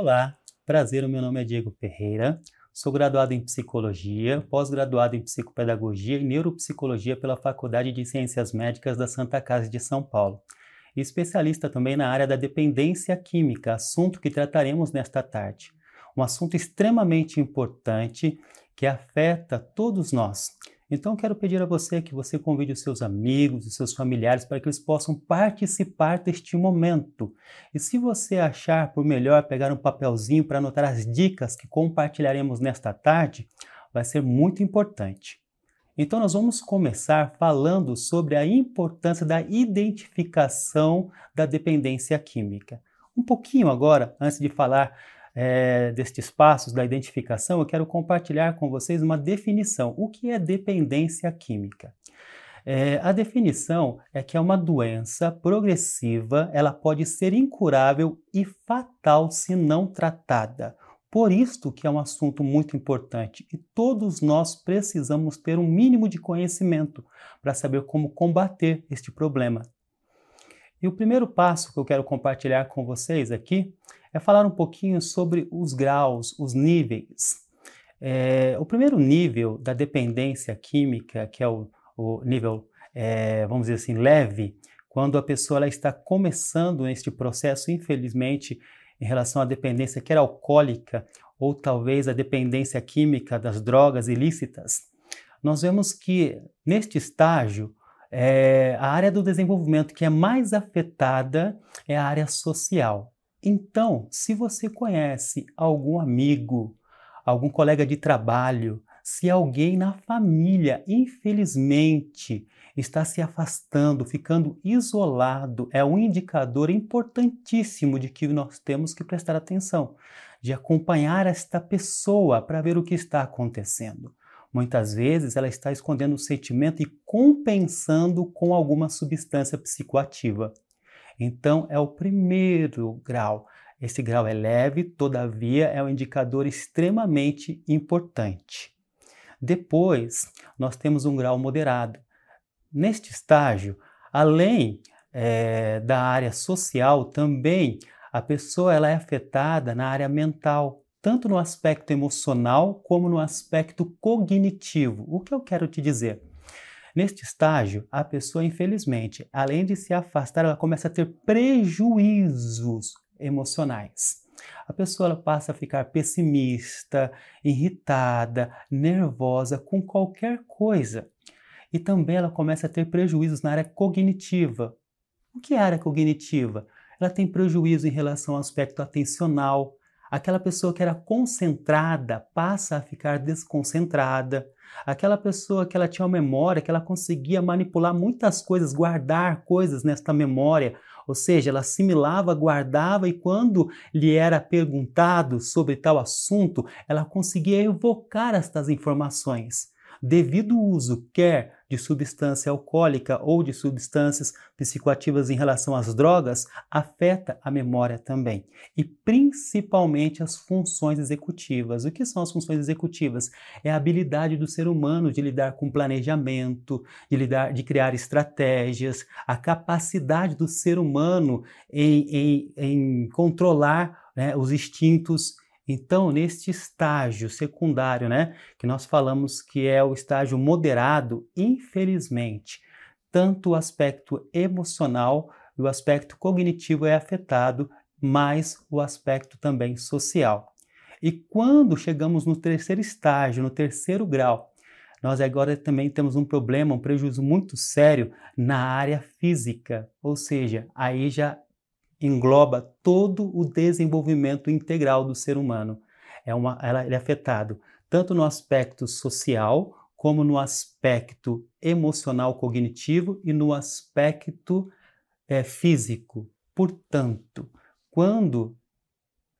Olá, prazer, o meu nome é Diego Ferreira, sou graduado em Psicologia, pós-graduado em Psicopedagogia e Neuropsicologia pela Faculdade de Ciências Médicas da Santa Casa de São Paulo, e especialista também na área da dependência química, assunto que trataremos nesta tarde. Um assunto extremamente importante que afeta todos nós, então, quero pedir a você que você convide os seus amigos, os seus familiares para que eles possam participar deste momento. E se você achar por melhor pegar um papelzinho para anotar as dicas que compartilharemos nesta tarde, vai ser muito importante. Então, nós vamos começar falando sobre a importância da identificação da dependência química. Um pouquinho agora, antes de falar é, destes passos da identificação, eu quero compartilhar com vocês uma definição. O que é dependência química? É, a definição é que é uma doença progressiva, ela pode ser incurável e fatal se não tratada. Por isto que é um assunto muito importante e todos nós precisamos ter um mínimo de conhecimento para saber como combater este problema. E o primeiro passo que eu quero compartilhar com vocês aqui é falar um pouquinho sobre os graus, os níveis. É, o primeiro nível da dependência química, que é o, o nível, é, vamos dizer assim, leve, quando a pessoa ela está começando neste processo, infelizmente, em relação à dependência quer alcoólica ou talvez a dependência química das drogas ilícitas, nós vemos que neste estágio é, a área do desenvolvimento que é mais afetada é a área social. Então, se você conhece algum amigo, algum colega de trabalho, se alguém na família, infelizmente, está se afastando, ficando isolado, é um indicador importantíssimo de que nós temos que prestar atenção, de acompanhar esta pessoa para ver o que está acontecendo. Muitas vezes ela está escondendo o sentimento e compensando com alguma substância psicoativa. Então, é o primeiro grau. Esse grau é leve, todavia, é um indicador extremamente importante. Depois, nós temos um grau moderado. Neste estágio, além é, da área social, também a pessoa ela é afetada na área mental, tanto no aspecto emocional como no aspecto cognitivo. O que eu quero te dizer? Neste estágio, a pessoa, infelizmente, além de se afastar, ela começa a ter prejuízos emocionais. A pessoa passa a ficar pessimista, irritada, nervosa com qualquer coisa. E também ela começa a ter prejuízos na área cognitiva. O que é área cognitiva? Ela tem prejuízo em relação ao aspecto atencional. Aquela pessoa que era concentrada passa a ficar desconcentrada. Aquela pessoa que ela tinha uma memória, que ela conseguia manipular muitas coisas, guardar coisas nesta memória, ou seja, ela assimilava, guardava e quando lhe era perguntado sobre tal assunto, ela conseguia evocar estas informações. Devido ao uso quer de substância alcoólica ou de substâncias psicoativas em relação às drogas afeta a memória também e principalmente as funções executivas. O que são as funções executivas? É a habilidade do ser humano de lidar com planejamento, de lidar, de criar estratégias, a capacidade do ser humano em, em, em controlar né, os instintos então, neste estágio secundário, né, que nós falamos que é o estágio moderado, infelizmente, tanto o aspecto emocional e o aspecto cognitivo é afetado, mas o aspecto também social. E quando chegamos no terceiro estágio, no terceiro grau, nós agora também temos um problema, um prejuízo muito sério na área física, ou seja, aí já engloba todo o desenvolvimento integral do ser humano. É uma, ela, ele é afetado tanto no aspecto social, como no aspecto emocional cognitivo e no aspecto é, físico. Portanto, quando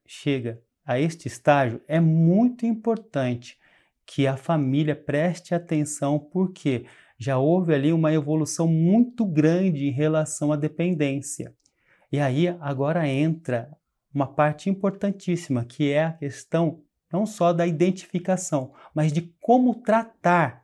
chega a este estágio, é muito importante que a família preste atenção, porque já houve ali uma evolução muito grande em relação à dependência. E aí agora entra uma parte importantíssima, que é a questão não só da identificação, mas de como tratar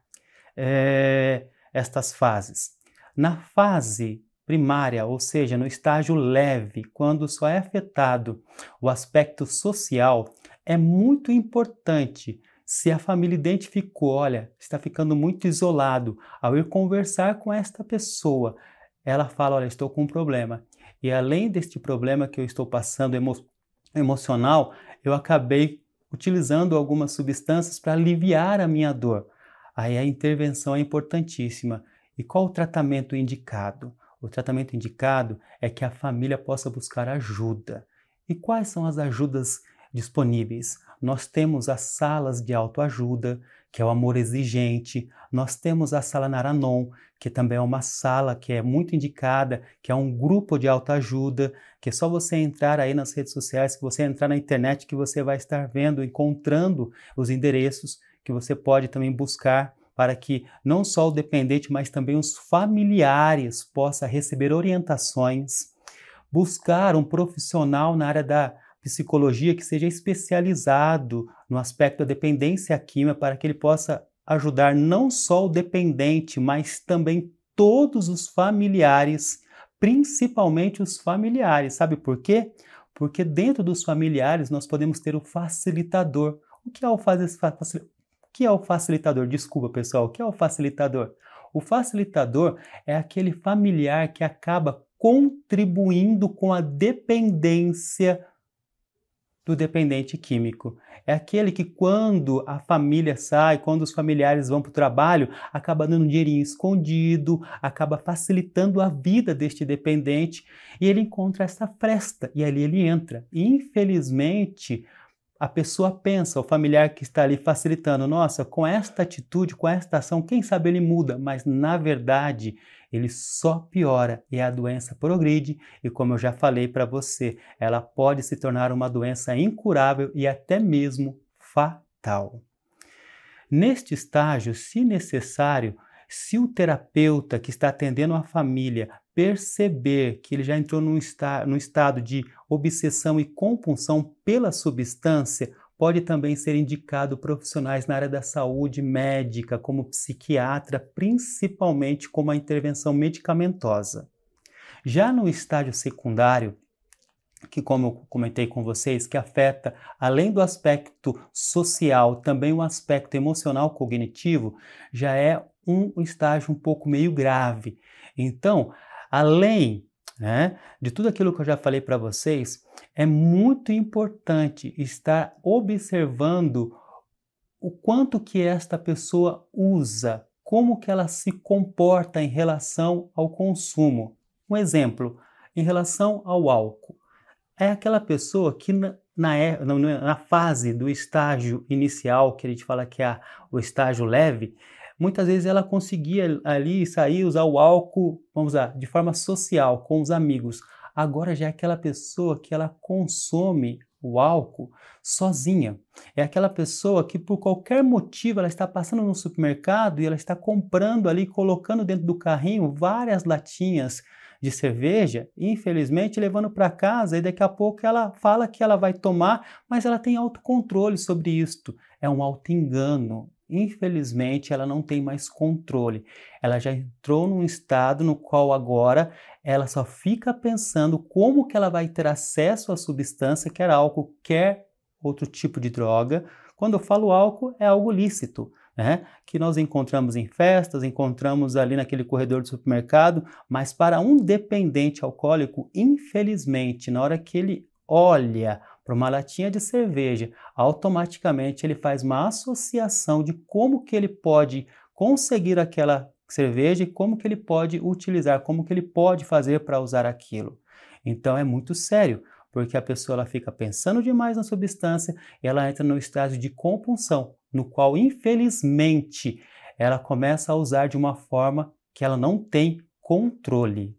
é, estas fases. Na fase primária, ou seja, no estágio leve, quando só é afetado o aspecto social, é muito importante se a família identificou, olha, está ficando muito isolado, ao ir conversar com esta pessoa, ela fala, olha, estou com um problema. E além deste problema que eu estou passando emo emocional, eu acabei utilizando algumas substâncias para aliviar a minha dor. Aí a intervenção é importantíssima. E qual o tratamento indicado? O tratamento indicado é que a família possa buscar ajuda. E quais são as ajudas disponíveis? Nós temos as salas de autoajuda, que é o amor exigente. Nós temos a sala Naranon, que também é uma sala que é muito indicada, que é um grupo de autoajuda, que é só você entrar aí nas redes sociais, que você entrar na internet, que você vai estar vendo, encontrando os endereços que você pode também buscar para que não só o dependente, mas também os familiares possam receber orientações, buscar um profissional na área da psicologia que seja especializado no aspecto da dependência química para que ele possa ajudar não só o dependente, mas também todos os familiares, principalmente os familiares. Sabe por quê? Porque dentro dos familiares nós podemos ter o facilitador. O que é o facilitador? que é o facilitador? Desculpa, pessoal, o que é o facilitador? O facilitador é aquele familiar que acaba contribuindo com a dependência do dependente químico. É aquele que, quando a família sai, quando os familiares vão para o trabalho, acaba dando um dinheirinho escondido, acaba facilitando a vida deste dependente e ele encontra essa fresta e ali ele entra. Infelizmente, a pessoa pensa, o familiar que está ali facilitando, nossa, com esta atitude, com esta ação, quem sabe ele muda, mas na verdade ele só piora e a doença progride e como eu já falei para você, ela pode se tornar uma doença incurável e até mesmo fatal. Neste estágio, se necessário, se o terapeuta que está atendendo a família perceber que ele já entrou num, esta, num estado de obsessão e compulsão pela substância, pode também ser indicado profissionais na área da saúde médica, como psiquiatra, principalmente como a intervenção medicamentosa. Já no estágio secundário, que como eu comentei com vocês, que afeta além do aspecto social, também o aspecto emocional cognitivo, já é um estágio um pouco meio grave. Então, além né, de tudo aquilo que eu já falei para vocês, é muito importante estar observando o quanto que esta pessoa usa, como que ela se comporta em relação ao consumo. Um exemplo, em relação ao álcool. É aquela pessoa que na, na, é, na fase do estágio inicial, que a gente fala que é o estágio leve, muitas vezes ela conseguia ali sair, usar o álcool, vamos lá, de forma social, com os amigos. Agora já é aquela pessoa que ela consome o álcool sozinha. É aquela pessoa que por qualquer motivo ela está passando no supermercado e ela está comprando ali, colocando dentro do carrinho várias latinhas de cerveja, infelizmente levando para casa e daqui a pouco ela fala que ela vai tomar, mas ela tem autocontrole sobre isto. É um auto-engano, infelizmente, ela não tem mais controle. Ela já entrou num estado no qual agora ela só fica pensando como que ela vai ter acesso à substância, quer álcool, quer outro tipo de droga. Quando eu falo álcool, é algo lícito. Né? que nós encontramos em festas, encontramos ali naquele corredor do supermercado, mas para um dependente alcoólico, infelizmente, na hora que ele olha para uma latinha de cerveja, automaticamente ele faz uma associação de como que ele pode conseguir aquela cerveja e como que ele pode utilizar, como que ele pode fazer para usar aquilo. Então é muito sério, porque a pessoa ela fica pensando demais na substância ela entra no estágio de compulsão, no qual infelizmente ela começa a usar de uma forma que ela não tem controle.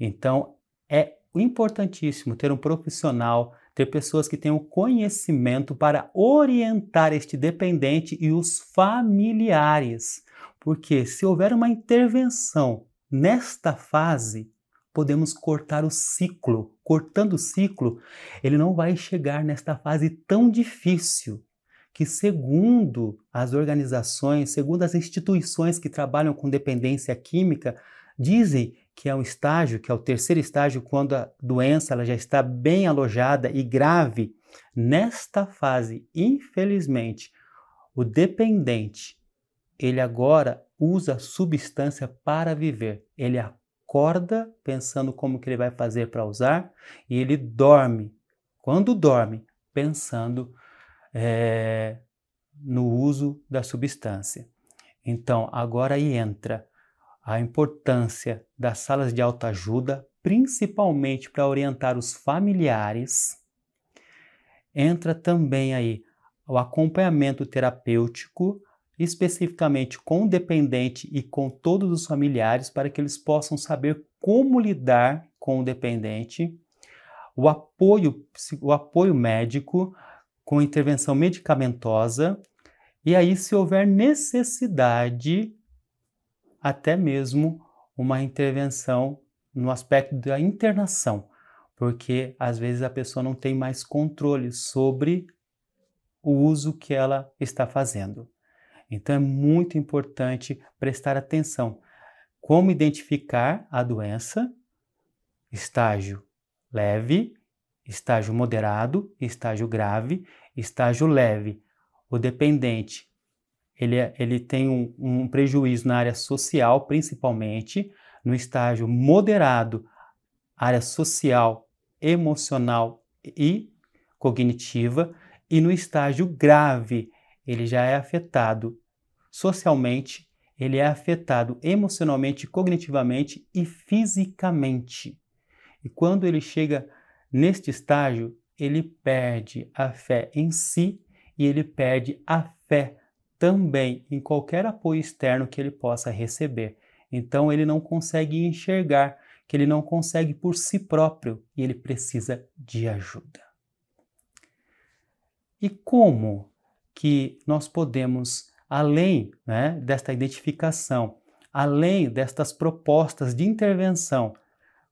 Então é importantíssimo ter um profissional ter pessoas que tenham conhecimento para orientar este dependente e os familiares. Porque se houver uma intervenção nesta fase, podemos cortar o ciclo. Cortando o ciclo, ele não vai chegar nesta fase tão difícil que, segundo as organizações, segundo as instituições que trabalham com dependência química, dizem que é um estágio, que é o terceiro estágio, quando a doença ela já está bem alojada e grave. Nesta fase, infelizmente, o dependente, ele agora usa substância para viver. Ele acorda pensando como que ele vai fazer para usar e ele dorme. Quando dorme, pensando é, no uso da substância. Então, agora aí entra a importância das salas de autoajuda, principalmente para orientar os familiares. Entra também aí o acompanhamento terapêutico, especificamente com o dependente e com todos os familiares, para que eles possam saber como lidar com o dependente, o apoio, o apoio médico com intervenção medicamentosa, e aí, se houver necessidade, até mesmo uma intervenção no aspecto da internação, porque às vezes a pessoa não tem mais controle sobre o uso que ela está fazendo. Então é muito importante prestar atenção. Como identificar a doença? Estágio leve, estágio moderado, estágio grave, estágio leve. O dependente ele, é, ele tem um, um prejuízo na área social, principalmente, no estágio moderado, área social, emocional e cognitiva, e no estágio grave, ele já é afetado socialmente, ele é afetado emocionalmente, cognitivamente e fisicamente. E quando ele chega neste estágio, ele perde a fé em si e ele perde a fé também em qualquer apoio externo que ele possa receber. Então ele não consegue enxergar, que ele não consegue por si próprio e ele precisa de ajuda. E como que nós podemos, além né, desta identificação, além destas propostas de intervenção,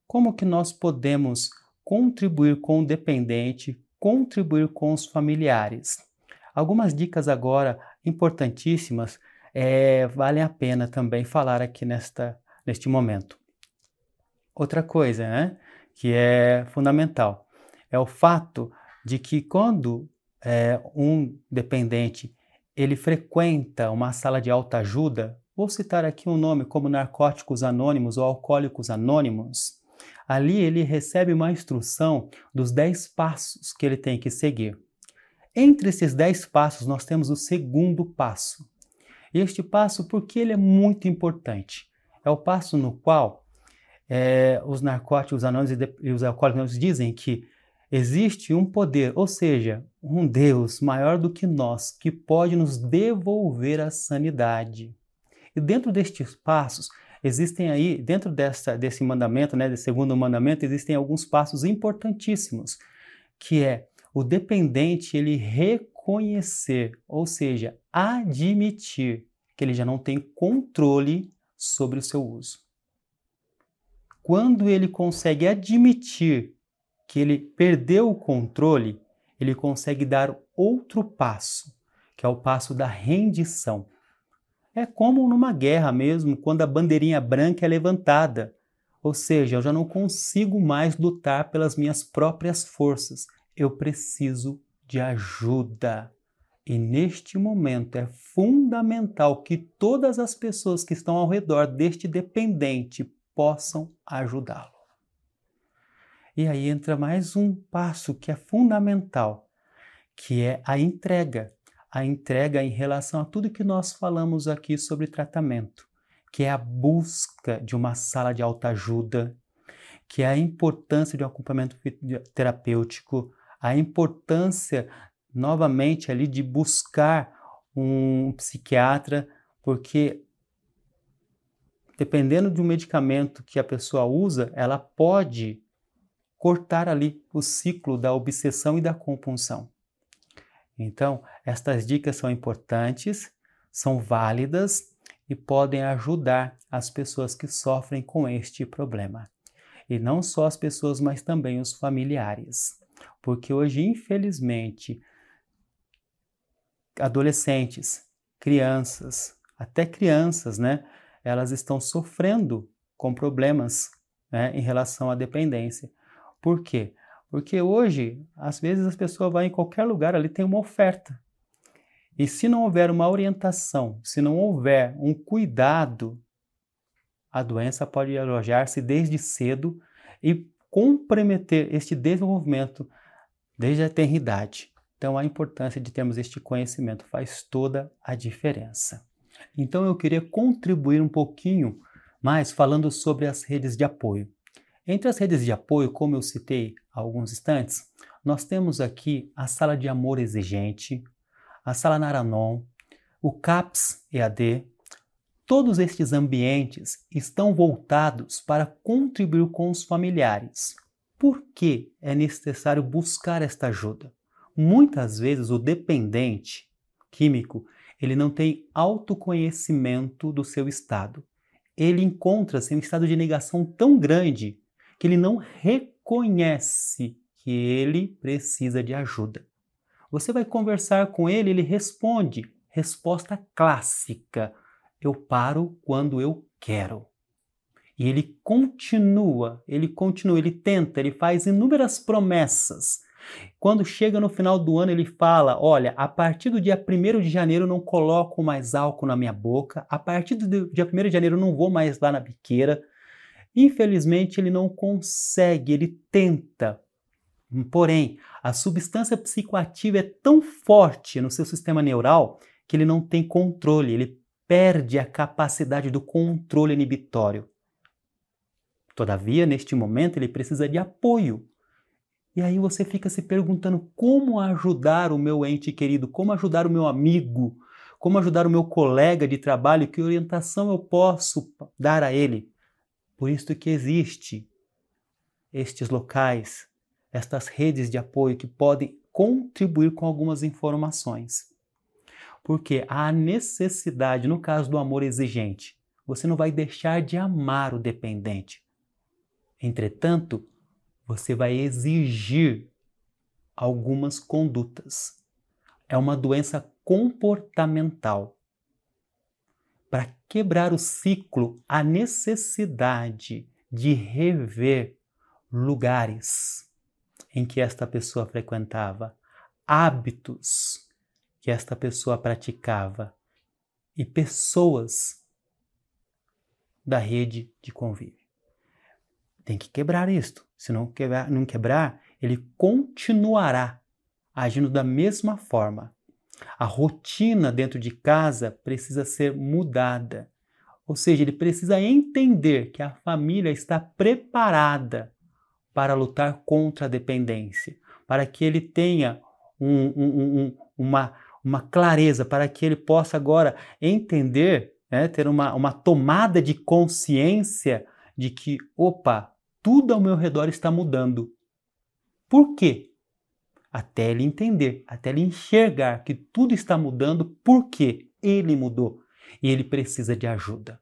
como que nós podemos contribuir com o dependente, contribuir com os familiares? Algumas dicas agora importantíssimas é, valem a pena também falar aqui nesta, neste momento. Outra coisa né, que é fundamental é o fato de que quando é, um dependente ele frequenta uma sala de alta ajuda, vou citar aqui um nome como Narcóticos Anônimos ou Alcoólicos Anônimos, ali ele recebe uma instrução dos 10 passos que ele tem que seguir. Entre esses 10 passos, nós temos o segundo passo. Este passo, porque ele é muito importante? É o passo no qual é, os narcóticos anônimos e os alcoólicos dizem que Existe um poder, ou seja, um Deus maior do que nós, que pode nos devolver a sanidade. E dentro destes passos, existem aí, dentro dessa, desse mandamento, né, desse segundo mandamento, existem alguns passos importantíssimos, que é o dependente ele reconhecer, ou seja, admitir que ele já não tem controle sobre o seu uso. Quando ele consegue admitir que ele perdeu o controle, ele consegue dar outro passo, que é o passo da rendição. É como numa guerra mesmo, quando a bandeirinha branca é levantada. Ou seja, eu já não consigo mais lutar pelas minhas próprias forças. Eu preciso de ajuda. E neste momento é fundamental que todas as pessoas que estão ao redor deste dependente possam ajudá-lo. E aí entra mais um passo que é fundamental, que é a entrega. A entrega em relação a tudo que nós falamos aqui sobre tratamento, que é a busca de uma sala de autoajuda, que é a importância de um acompanhamento terapêutico, a importância novamente ali de buscar um psiquiatra, porque dependendo de um medicamento que a pessoa usa, ela pode cortar ali o ciclo da obsessão e da compulsão. Então, estas dicas são importantes, são válidas e podem ajudar as pessoas que sofrem com este problema. E não só as pessoas, mas também os familiares. Porque hoje, infelizmente, adolescentes, crianças, até crianças, né, elas estão sofrendo com problemas né, em relação à dependência. Por quê? Porque hoje, às vezes, as pessoas vão em qualquer lugar, ali tem uma oferta. E se não houver uma orientação, se não houver um cuidado, a doença pode alojar-se desde cedo e comprometer este desenvolvimento desde a tenridade. Então, a importância de termos este conhecimento faz toda a diferença. Então, eu queria contribuir um pouquinho mais falando sobre as redes de apoio. Entre as redes de apoio, como eu citei há alguns instantes, nós temos aqui a Sala de Amor Exigente, a Sala Naranon, o CAPS EAD. Todos estes ambientes estão voltados para contribuir com os familiares. Por que é necessário buscar esta ajuda? Muitas vezes o dependente químico, ele não tem autoconhecimento do seu estado. Ele encontra-se em um estado de negação tão grande que ele não reconhece que ele precisa de ajuda. Você vai conversar com ele, ele responde. Resposta clássica: eu paro quando eu quero. E ele continua, ele continua, ele tenta, ele faz inúmeras promessas. Quando chega no final do ano, ele fala: Olha, a partir do dia 1 de janeiro não coloco mais álcool na minha boca, a partir do dia 1 de janeiro não vou mais lá na biqueira, Infelizmente, ele não consegue, ele tenta. Porém, a substância psicoativa é tão forte no seu sistema neural que ele não tem controle, ele perde a capacidade do controle inibitório. Todavia, neste momento, ele precisa de apoio. E aí você fica se perguntando como ajudar o meu ente querido, como ajudar o meu amigo, como ajudar o meu colega de trabalho, que orientação eu posso dar a ele? Por isso que existe estes locais, estas redes de apoio que podem contribuir com algumas informações. Porque há necessidade, no caso do amor exigente, você não vai deixar de amar o dependente. Entretanto, você vai exigir algumas condutas. É uma doença comportamental para quebrar o ciclo, a necessidade de rever lugares em que esta pessoa frequentava, hábitos que esta pessoa praticava e pessoas da rede de convívio. Tem que quebrar isto. Se não quebrar, não quebrar, ele continuará agindo da mesma forma, a rotina dentro de casa precisa ser mudada. Ou seja, ele precisa entender que a família está preparada para lutar contra a dependência, para que ele tenha um, um, um, uma, uma clareza, para que ele possa agora entender, né, ter uma, uma tomada de consciência de que, opa, tudo ao meu redor está mudando. Por quê? até ele entender, até ele enxergar que tudo está mudando porque ele mudou e ele precisa de ajuda.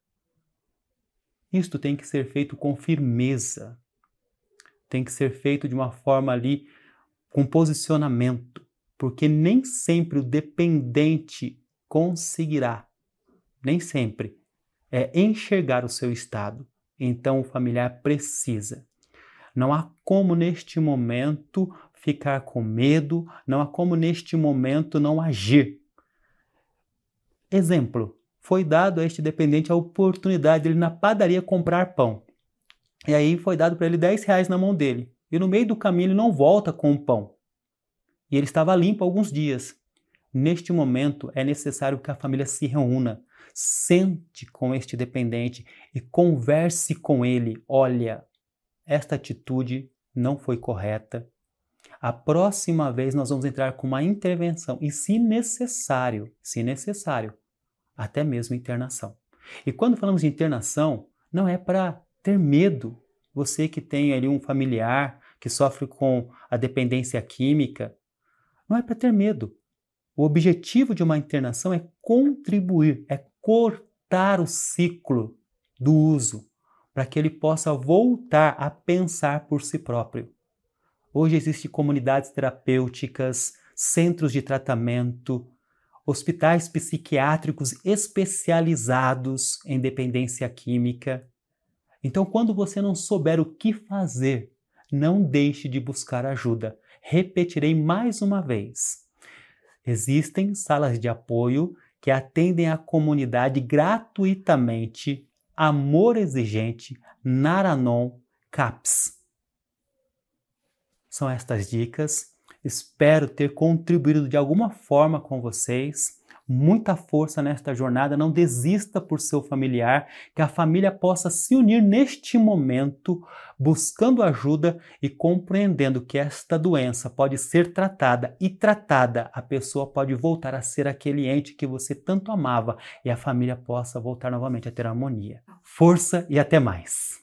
Isto tem que ser feito com firmeza, tem que ser feito de uma forma ali com posicionamento, porque nem sempre o dependente conseguirá, nem sempre, é enxergar o seu estado. Então o familiar precisa. Não há como neste momento ficar com medo, não há como neste momento não agir. Exemplo: foi dado a este dependente a oportunidade de ele na padaria comprar pão. E aí foi dado para ele 10 reais na mão dele. E no meio do caminho ele não volta com o pão. E ele estava limpo alguns dias. Neste momento é necessário que a família se reúna, sente com este dependente e converse com ele. Olha, esta atitude não foi correta, a próxima vez nós vamos entrar com uma intervenção e, se necessário, se necessário, até mesmo internação. E quando falamos de internação, não é para ter medo. Você que tem ali um familiar que sofre com a dependência química, não é para ter medo. O objetivo de uma internação é contribuir, é cortar o ciclo do uso, para que ele possa voltar a pensar por si próprio. Hoje existem comunidades terapêuticas, centros de tratamento, hospitais psiquiátricos especializados em dependência química. Então, quando você não souber o que fazer, não deixe de buscar ajuda. Repetirei mais uma vez. Existem salas de apoio que atendem a comunidade gratuitamente. Amor Exigente, Naranon, CAPS. São estas dicas. Espero ter contribuído de alguma forma com vocês muita força nesta jornada, não desista por seu familiar, que a família possa se unir neste momento, buscando ajuda e compreendendo que esta doença pode ser tratada e tratada, a pessoa pode voltar a ser aquele ente que você tanto amava e a família possa voltar novamente a ter harmonia. Força e até mais!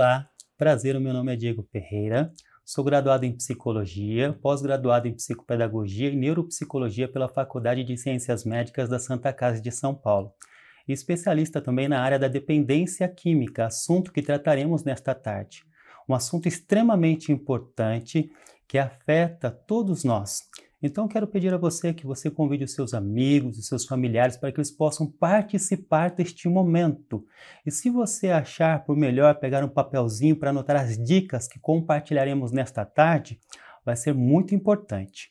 Olá, prazer, o meu nome é Diego Ferreira, sou graduado em Psicologia, pós-graduado em Psicopedagogia e Neuropsicologia pela Faculdade de Ciências Médicas da Santa Casa de São Paulo, e especialista também na área da dependência química, assunto que trataremos nesta tarde. Um assunto extremamente importante que afeta todos nós, então, quero pedir a você que você convide os seus amigos, os seus familiares, para que eles possam participar deste momento. E se você achar por melhor pegar um papelzinho para anotar as dicas que compartilharemos nesta tarde, vai ser muito importante.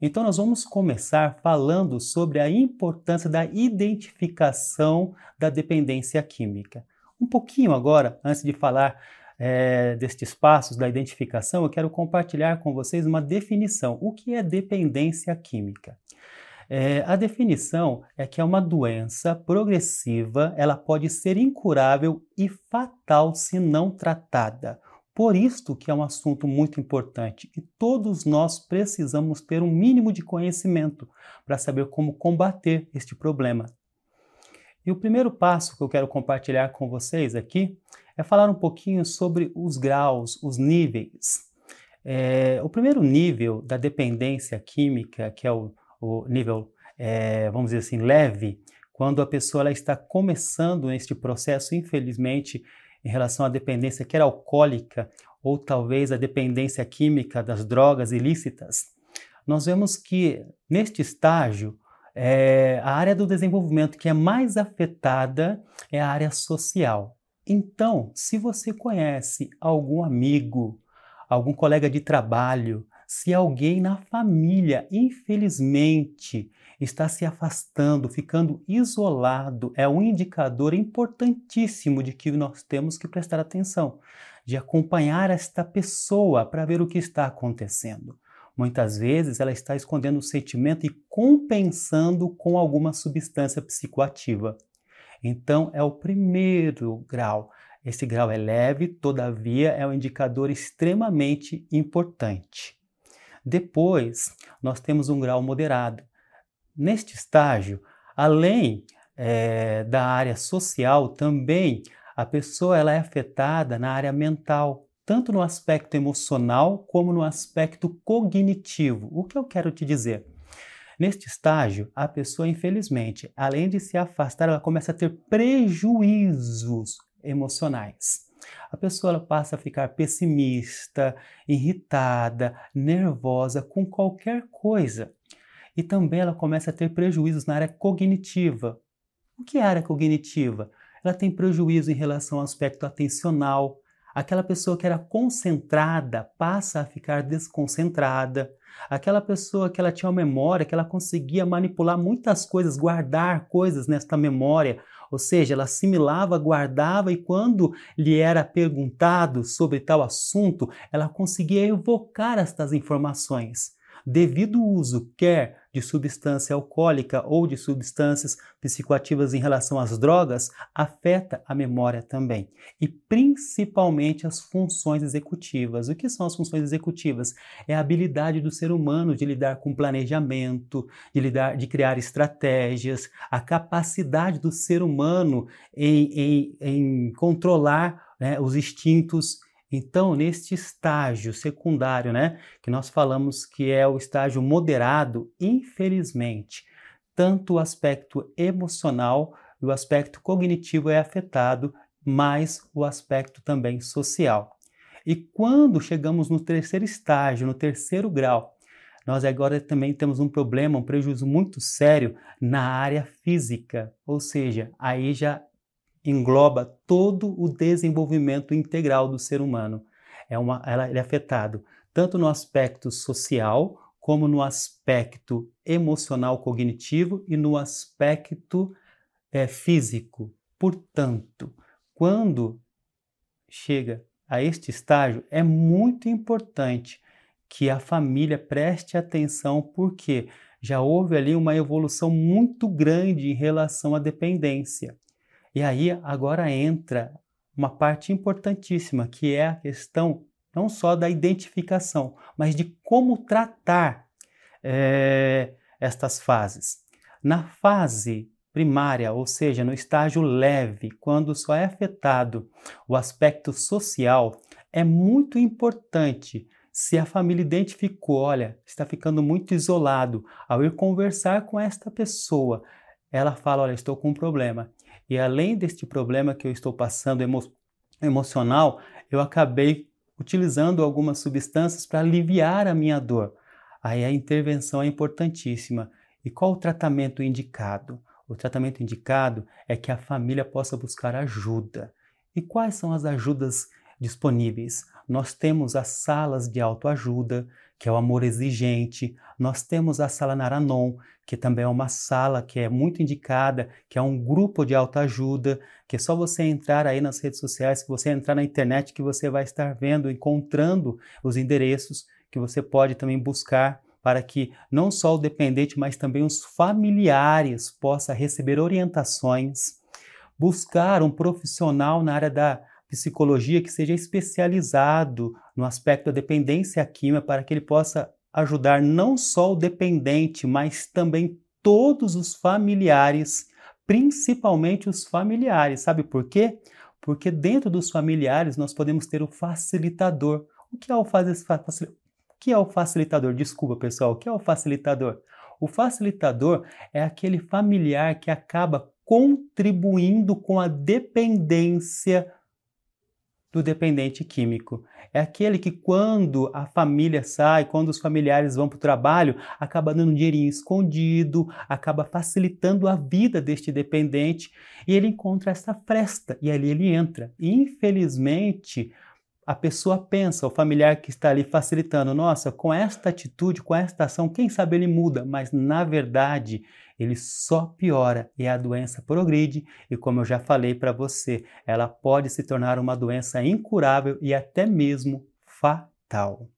Então, nós vamos começar falando sobre a importância da identificação da dependência química. Um pouquinho agora, antes de falar é, destes passos da identificação, eu quero compartilhar com vocês uma definição. O que é dependência química? É, a definição é que é uma doença progressiva, ela pode ser incurável e fatal se não tratada. Por isto que é um assunto muito importante e todos nós precisamos ter um mínimo de conhecimento para saber como combater este problema. E o primeiro passo que eu quero compartilhar com vocês aqui é falar um pouquinho sobre os graus, os níveis. É, o primeiro nível da dependência química, que é o, o nível, é, vamos dizer assim, leve, quando a pessoa está começando neste processo, infelizmente, em relação à dependência quer alcoólica ou talvez a dependência química das drogas ilícitas, nós vemos que neste estágio é, a área do desenvolvimento que é mais afetada é a área social. Então, se você conhece algum amigo, algum colega de trabalho, se alguém na família, infelizmente, está se afastando, ficando isolado, é um indicador importantíssimo de que nós temos que prestar atenção, de acompanhar esta pessoa para ver o que está acontecendo. Muitas vezes ela está escondendo o sentimento e compensando com alguma substância psicoativa. Então, é o primeiro grau. Esse grau é leve, todavia, é um indicador extremamente importante. Depois, nós temos um grau moderado. Neste estágio, além é, da área social, também a pessoa ela é afetada na área mental, tanto no aspecto emocional como no aspecto cognitivo. O que eu quero te dizer? Neste estágio, a pessoa, infelizmente, além de se afastar, ela começa a ter prejuízos emocionais. A pessoa passa a ficar pessimista, irritada, nervosa com qualquer coisa. E também ela começa a ter prejuízos na área cognitiva. O que é área cognitiva? Ela tem prejuízo em relação ao aspecto atencional. Aquela pessoa que era concentrada passa a ficar desconcentrada. Aquela pessoa que ela tinha uma memória, que ela conseguia manipular muitas coisas, guardar coisas nesta memória, ou seja, ela assimilava, guardava e quando lhe era perguntado sobre tal assunto, ela conseguia evocar estas informações. Devido ao uso quer de substância alcoólica ou de substâncias psicoativas em relação às drogas afeta a memória também e principalmente as funções executivas. O que são as funções executivas? É a habilidade do ser humano de lidar com planejamento, de lidar, de criar estratégias, a capacidade do ser humano em, em, em controlar né, os instintos então, neste estágio secundário, né, que nós falamos que é o estágio moderado, infelizmente, tanto o aspecto emocional e o aspecto cognitivo é afetado, mas o aspecto também social. E quando chegamos no terceiro estágio, no terceiro grau, nós agora também temos um problema, um prejuízo muito sério na área física, ou seja, aí já engloba todo o desenvolvimento integral do ser humano. É uma, ela, ele é afetado tanto no aspecto social, como no aspecto emocional cognitivo e no aspecto é, físico. Portanto, quando chega a este estágio, é muito importante que a família preste atenção, porque já houve ali uma evolução muito grande em relação à dependência. E aí agora entra uma parte importantíssima, que é a questão não só da identificação, mas de como tratar é, estas fases. Na fase primária, ou seja, no estágio leve, quando só é afetado o aspecto social, é muito importante se a família identificou, olha, está ficando muito isolado, ao ir conversar com esta pessoa, ela fala, olha, estou com um problema. E além deste problema que eu estou passando emo emocional, eu acabei utilizando algumas substâncias para aliviar a minha dor. Aí a intervenção é importantíssima. E qual o tratamento indicado? O tratamento indicado é que a família possa buscar ajuda. E quais são as ajudas disponíveis? Nós temos as salas de autoajuda, que é o amor exigente. Nós temos a sala Naranon, que também é uma sala que é muito indicada, que é um grupo de autoajuda, que é só você entrar aí nas redes sociais, que você entrar na internet, que você vai estar vendo, encontrando os endereços que você pode também buscar para que não só o dependente, mas também os familiares possam receber orientações, buscar um profissional na área da psicologia que seja especializado no aspecto da dependência química para que ele possa ajudar não só o dependente, mas também todos os familiares, principalmente os familiares. Sabe por quê? Porque dentro dos familiares nós podemos ter o facilitador. O que é o facilitador? que é o facilitador? Desculpa, pessoal, o que é o facilitador? O facilitador é aquele familiar que acaba contribuindo com a dependência do dependente químico. É aquele que, quando a família sai, quando os familiares vão para o trabalho, acaba dando um dinheirinho escondido, acaba facilitando a vida deste dependente e ele encontra essa fresta e ali ele entra. Infelizmente, a pessoa pensa, o familiar que está ali facilitando, nossa, com esta atitude, com esta ação, quem sabe ele muda, mas na verdade ele só piora e a doença progride e como eu já falei para você, ela pode se tornar uma doença incurável e até mesmo fatal.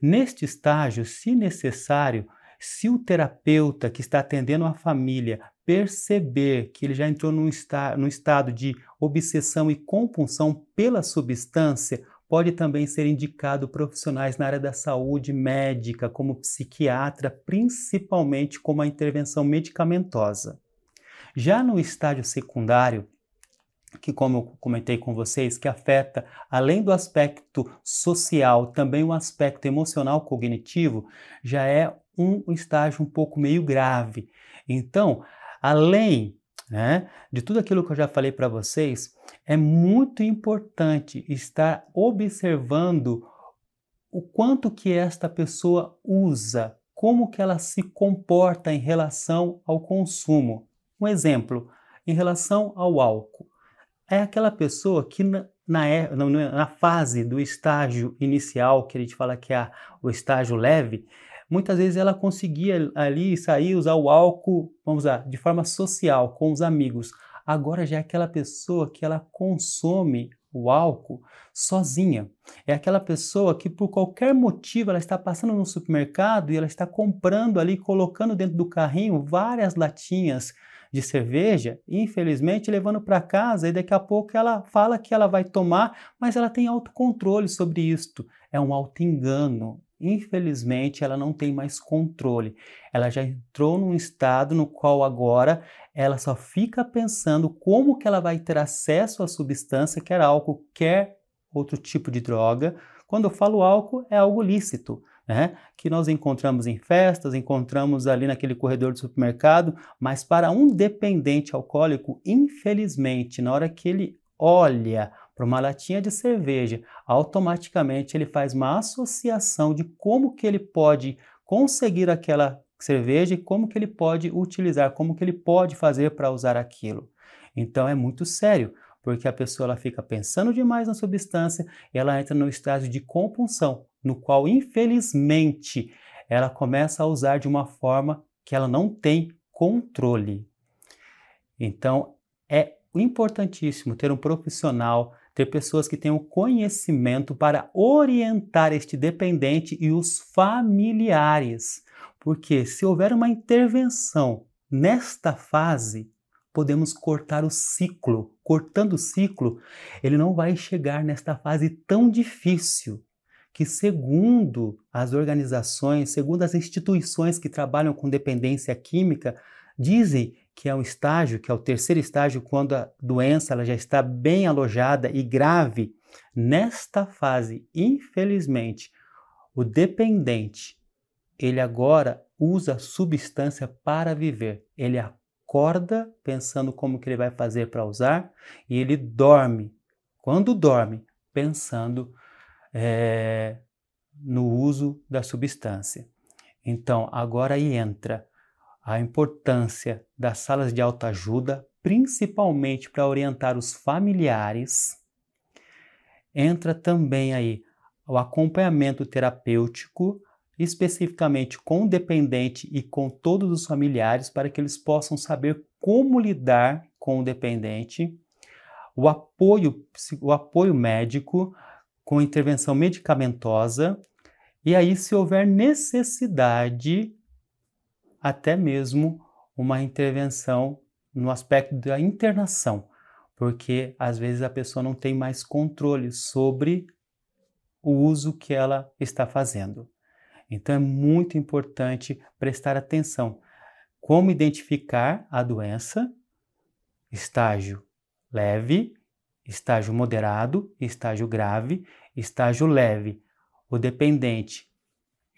Neste estágio, se necessário, se o terapeuta que está atendendo a família perceber que ele já entrou num, esta, num estado de obsessão e compulsão pela substância, pode também ser indicado profissionais na área da saúde médica, como psiquiatra, principalmente como a intervenção medicamentosa. Já no estágio secundário, que como eu comentei com vocês, que afeta além do aspecto social, também o aspecto emocional cognitivo, já é um estágio um pouco meio grave. Então, além né, de tudo aquilo que eu já falei para vocês, é muito importante estar observando o quanto que esta pessoa usa, como que ela se comporta em relação ao consumo. Um exemplo, em relação ao álcool. É aquela pessoa que na, na, é, na fase do estágio inicial, que a gente fala que é o estágio leve, muitas vezes ela conseguia ali sair, usar o álcool, vamos lá, de forma social, com os amigos. Agora já é aquela pessoa que ela consome o álcool sozinha. É aquela pessoa que por qualquer motivo ela está passando no supermercado e ela está comprando ali, colocando dentro do carrinho várias latinhas de cerveja, infelizmente levando para casa e daqui a pouco ela fala que ela vai tomar, mas ela tem autocontrole sobre isto. É um auto-engano, infelizmente, ela não tem mais controle. Ela já entrou num estado no qual agora ela só fica pensando como que ela vai ter acesso à substância, quer álcool, quer outro tipo de droga. Quando eu falo álcool, é algo lícito. Né? que nós encontramos em festas, encontramos ali naquele corredor do supermercado, mas para um dependente alcoólico, infelizmente, na hora que ele olha para uma latinha de cerveja, automaticamente ele faz uma associação de como que ele pode conseguir aquela cerveja e como que ele pode utilizar, como que ele pode fazer para usar aquilo. Então é muito sério, porque a pessoa ela fica pensando demais na substância ela entra no estágio de compulsão, no qual infelizmente ela começa a usar de uma forma que ela não tem controle. Então é importantíssimo ter um profissional ter pessoas que tenham conhecimento para orientar este dependente e os familiares. Porque se houver uma intervenção nesta fase, podemos cortar o ciclo. Cortando o ciclo, ele não vai chegar nesta fase tão difícil que, segundo as organizações, segundo as instituições que trabalham com dependência química, dizem que é um estágio, que é o terceiro estágio, quando a doença ela já está bem alojada e grave. Nesta fase, infelizmente, o dependente, ele agora usa substância para viver. Ele acorda pensando como que ele vai fazer para usar e ele dorme. Quando dorme, pensando é, no uso da substância. Então, agora aí entra a importância das salas de autoajuda, principalmente para orientar os familiares. Entra também aí o acompanhamento terapêutico, especificamente com o dependente e com todos os familiares, para que eles possam saber como lidar com o dependente, o apoio, o apoio médico com intervenção medicamentosa, e aí, se houver necessidade, até mesmo uma intervenção no aspecto da internação, porque às vezes a pessoa não tem mais controle sobre o uso que ela está fazendo. Então é muito importante prestar atenção. Como identificar a doença? Estágio leve, estágio moderado, estágio grave, estágio leve. O dependente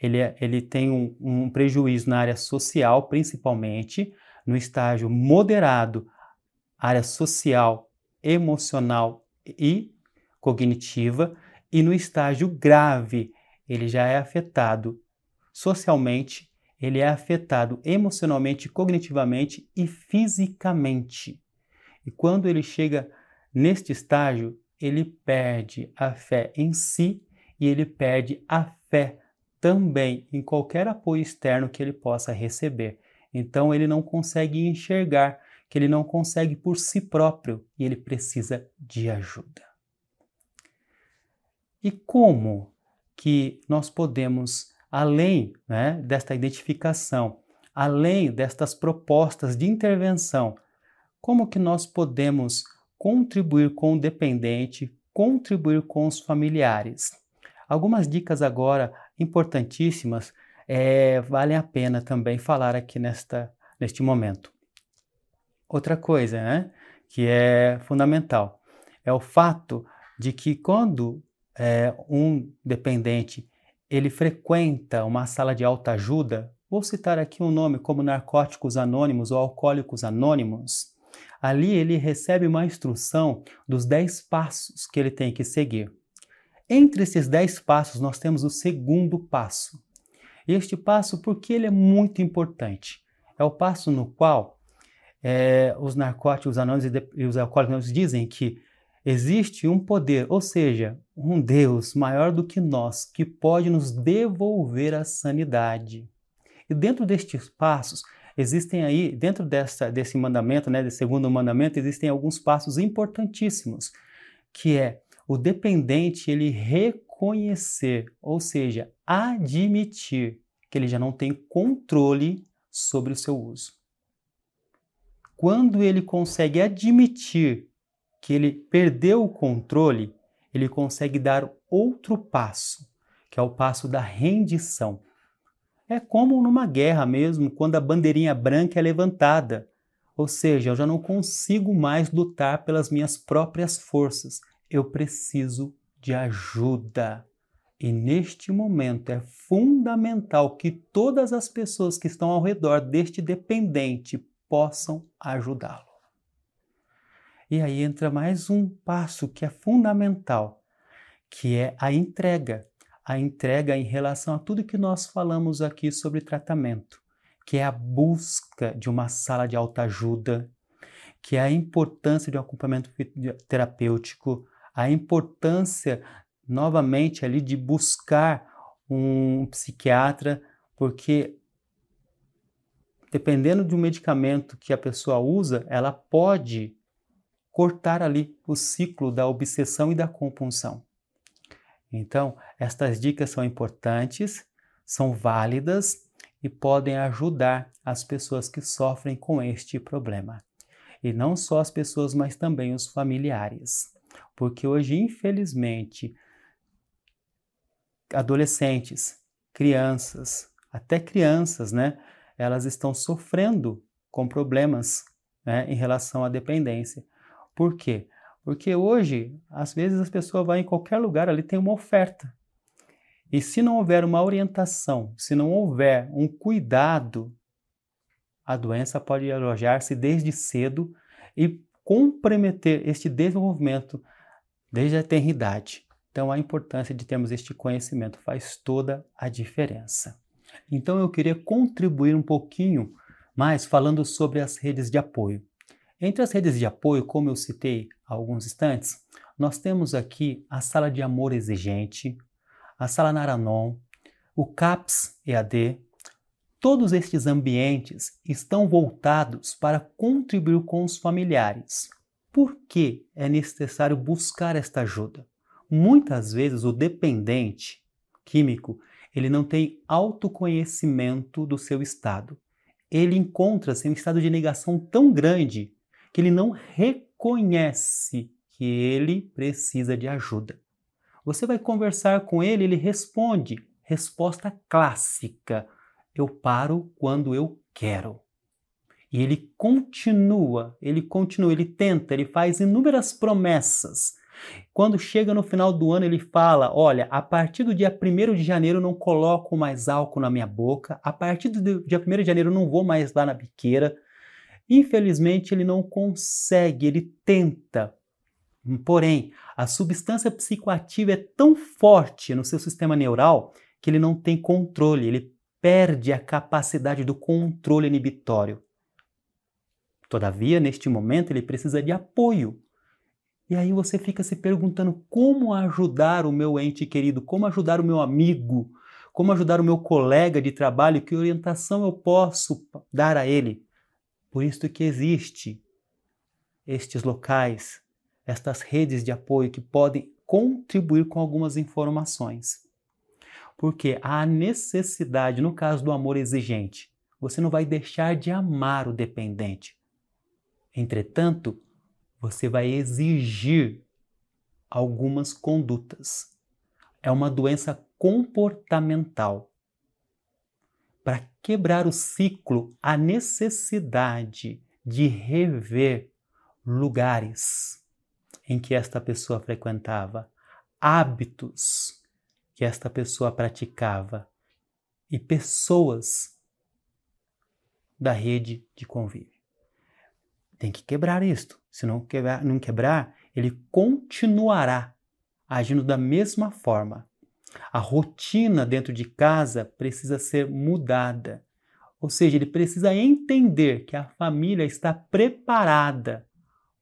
ele, é, ele tem um, um prejuízo na área social, principalmente, no estágio moderado, área social, emocional e cognitiva, e no estágio grave, ele já é afetado socialmente, ele é afetado emocionalmente, cognitivamente e fisicamente. E quando ele chega neste estágio, ele perde a fé em si e ele perde a fé também em qualquer apoio externo que ele possa receber. Então ele não consegue enxergar que ele não consegue por si próprio e ele precisa de ajuda. E como que nós podemos, além né, desta identificação, além destas propostas de intervenção, como que nós podemos contribuir com o dependente, contribuir com os familiares? Algumas dicas agora importantíssimas é, valem a pena também falar aqui nesta, neste momento. Outra coisa né, que é fundamental é o fato de que quando é, um dependente ele frequenta uma sala de alta ajuda, vou citar aqui um nome como Narcóticos Anônimos ou Alcoólicos Anônimos, ali ele recebe uma instrução dos 10 passos que ele tem que seguir. Entre esses 10 passos, nós temos o segundo passo. Este passo, porque ele é muito importante? É o passo no qual é, os narcóticos anônimos e os alcoólicos dizem que existe um poder, ou seja, um Deus maior do que nós, que pode nos devolver a sanidade. E dentro destes passos, existem aí, dentro dessa, desse mandamento, né, desse segundo mandamento, existem alguns passos importantíssimos, que é o dependente ele reconhecer, ou seja, admitir que ele já não tem controle sobre o seu uso. Quando ele consegue admitir que ele perdeu o controle, ele consegue dar outro passo, que é o passo da rendição. É como numa guerra mesmo, quando a bandeirinha branca é levantada. Ou seja, eu já não consigo mais lutar pelas minhas próprias forças eu preciso de ajuda. E neste momento é fundamental que todas as pessoas que estão ao redor deste dependente possam ajudá-lo. E aí entra mais um passo que é fundamental, que é a entrega. A entrega em relação a tudo que nós falamos aqui sobre tratamento, que é a busca de uma sala de autoajuda, que é a importância de um acompanhamento terapêutico, a importância novamente ali de buscar um psiquiatra, porque dependendo de um medicamento que a pessoa usa, ela pode cortar ali o ciclo da obsessão e da compulsão. Então, estas dicas são importantes, são válidas e podem ajudar as pessoas que sofrem com este problema. E não só as pessoas, mas também os familiares. Porque hoje, infelizmente, adolescentes, crianças, até crianças, né, elas estão sofrendo com problemas né, em relação à dependência. Por quê? Porque hoje, às vezes, as pessoas vão em qualquer lugar, ali tem uma oferta. E se não houver uma orientação, se não houver um cuidado, a doença pode alojar-se desde cedo e comprometer este desenvolvimento desde a tenridade. Então, a importância de termos este conhecimento faz toda a diferença. Então, eu queria contribuir um pouquinho mais falando sobre as redes de apoio. Entre as redes de apoio, como eu citei há alguns instantes, nós temos aqui a Sala de Amor Exigente, a Sala Naranon, o CAPS EAD. Todos estes ambientes estão voltados para contribuir com os familiares. Por que é necessário buscar esta ajuda? Muitas vezes o dependente químico, ele não tem autoconhecimento do seu estado. Ele encontra-se em um estado de negação tão grande que ele não reconhece que ele precisa de ajuda. Você vai conversar com ele, ele responde. Resposta clássica: eu paro quando eu quero. E ele continua, ele continua, ele tenta, ele faz inúmeras promessas. Quando chega no final do ano, ele fala: Olha, a partir do dia 1 de janeiro não coloco mais álcool na minha boca, a partir do dia 1 de janeiro não vou mais lá na biqueira, Infelizmente, ele não consegue, ele tenta. Porém, a substância psicoativa é tão forte no seu sistema neural que ele não tem controle, ele perde a capacidade do controle inibitório. Todavia, neste momento, ele precisa de apoio. E aí você fica se perguntando como ajudar o meu ente querido, como ajudar o meu amigo, como ajudar o meu colega de trabalho, que orientação eu posso dar a ele? Por isso que existe estes locais, estas redes de apoio que podem contribuir com algumas informações. Porque há necessidade, no caso do amor exigente, você não vai deixar de amar o dependente. Entretanto, você vai exigir algumas condutas. É uma doença comportamental para quebrar o ciclo, a necessidade de rever lugares em que esta pessoa frequentava, hábitos que esta pessoa praticava e pessoas da rede de convívio. Tem que quebrar isto. Se não quebrar, não quebrar, ele continuará agindo da mesma forma, a rotina dentro de casa precisa ser mudada. Ou seja, ele precisa entender que a família está preparada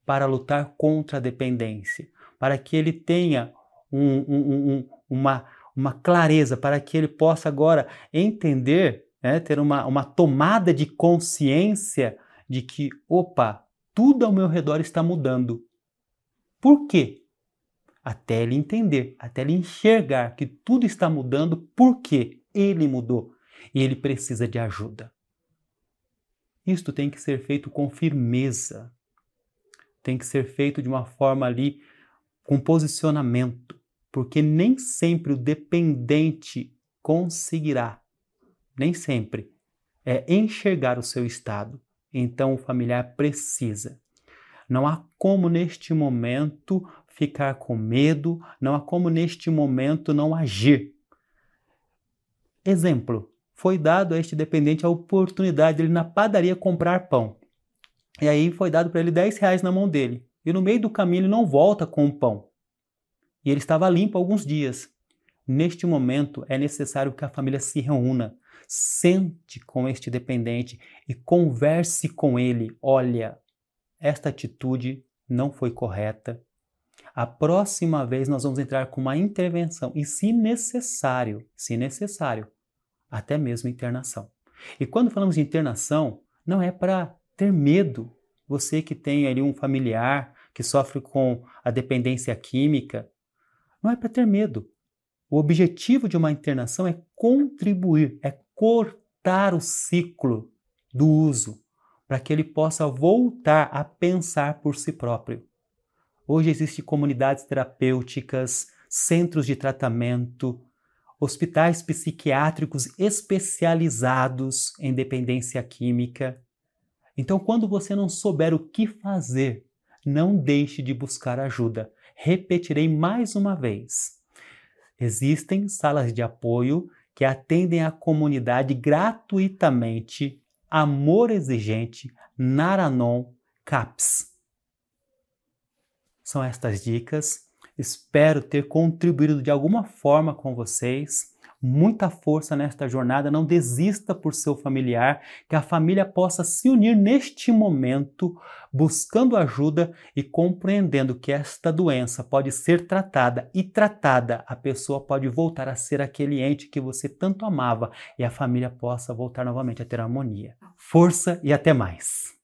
para lutar contra a dependência, para que ele tenha um, um, um, uma, uma clareza, para que ele possa agora entender, né, ter uma, uma tomada de consciência de que, opa, tudo ao meu redor está mudando. Por quê? até ele entender, até ele enxergar que tudo está mudando porque ele mudou e ele precisa de ajuda. Isto tem que ser feito com firmeza, tem que ser feito de uma forma ali com posicionamento, porque nem sempre o dependente conseguirá, nem sempre, é enxergar o seu estado. Então o familiar precisa. Não há como neste momento ficar com medo, não há como neste momento não agir. Exemplo: foi dado a este dependente a oportunidade de ele na padaria comprar pão. E aí foi dado para ele 10 reais na mão dele. E no meio do caminho ele não volta com o pão. E ele estava limpo alguns dias. Neste momento é necessário que a família se reúna, sente com este dependente e converse com ele. Olha, esta atitude não foi correta, a próxima vez nós vamos entrar com uma intervenção e, se necessário, se necessário, até mesmo internação. E quando falamos de internação, não é para ter medo. Você que tem ali um familiar que sofre com a dependência química, não é para ter medo. O objetivo de uma internação é contribuir, é cortar o ciclo do uso, para que ele possa voltar a pensar por si próprio. Hoje existem comunidades terapêuticas, centros de tratamento, hospitais psiquiátricos especializados em dependência química. Então, quando você não souber o que fazer, não deixe de buscar ajuda. Repetirei mais uma vez. Existem salas de apoio que atendem a comunidade gratuitamente. Amor Exigente, Naranon, CAPS. São estas dicas. Espero ter contribuído de alguma forma com vocês muita força nesta jornada, não desista por seu familiar, que a família possa se unir neste momento, buscando ajuda e compreendendo que esta doença pode ser tratada e tratada, a pessoa pode voltar a ser aquele ente que você tanto amava e a família possa voltar novamente a ter harmonia. Força e até mais!